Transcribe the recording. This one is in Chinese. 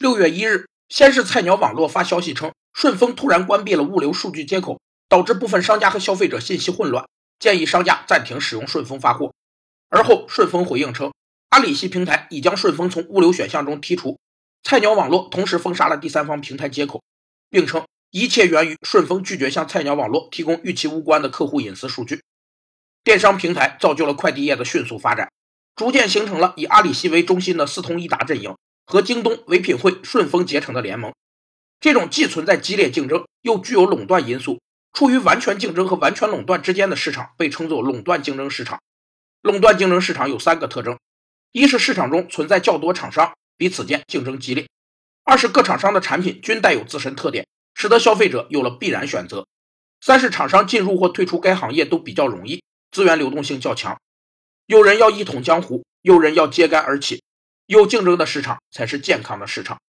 六月一日，先是菜鸟网络发消息称，顺丰突然关闭了物流数据接口，导致部分商家和消费者信息混乱，建议商家暂停使用顺丰发货。而后，顺丰回应称，阿里系平台已将顺丰从物流选项中剔除，菜鸟网络同时封杀了第三方平台接口，并称一切源于顺丰拒绝向菜鸟网络提供与其无关的客户隐私数据。电商平台造就了快递业的迅速发展，逐渐形成了以阿里系为中心的四通一达阵营。和京东、唯品会、顺丰结成的联盟，这种既存在激烈竞争，又具有垄断因素，处于完全竞争和完全垄断之间的市场，被称作垄断竞争市场。垄断竞争市场有三个特征：一是市场中存在较多厂商，彼此间竞争激烈；二是各厂商的产品均带有自身特点，使得消费者有了必然选择；三是厂商进入或退出该行业都比较容易，资源流动性较强。有人要一统江湖，有人要揭竿而起。有竞争的市场才是健康的市场。